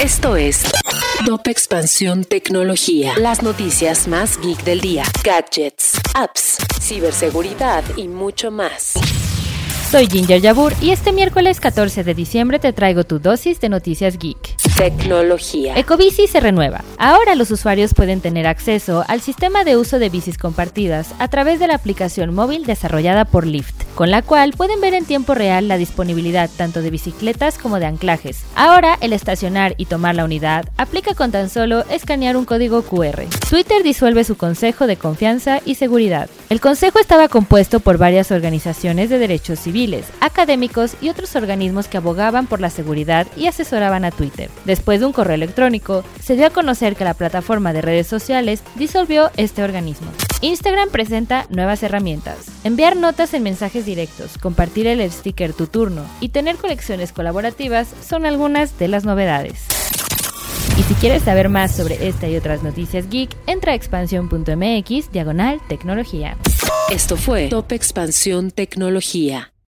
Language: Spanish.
Esto es Top Expansión Tecnología. Las noticias más geek del día. Gadgets, apps, ciberseguridad y mucho más. Soy Ginger Yabur y este miércoles 14 de diciembre te traigo tu dosis de noticias geek. Tecnología. Ecobici se renueva. Ahora los usuarios pueden tener acceso al sistema de uso de bicis compartidas a través de la aplicación móvil desarrollada por Lyft, con la cual pueden ver en tiempo real la disponibilidad tanto de bicicletas como de anclajes. Ahora el estacionar y tomar la unidad aplica con tan solo escanear un código QR. Twitter disuelve su Consejo de Confianza y Seguridad. El Consejo estaba compuesto por varias organizaciones de derechos civiles académicos y otros organismos que abogaban por la seguridad y asesoraban a Twitter. Después de un correo electrónico, se dio a conocer que la plataforma de redes sociales disolvió este organismo. Instagram presenta nuevas herramientas. Enviar notas en mensajes directos, compartir el sticker Tu Turno y tener colecciones colaborativas son algunas de las novedades. Y si quieres saber más sobre esta y otras noticias geek, entra a expansión.mx diagonal tecnología. Esto fue Top Expansión Tecnología.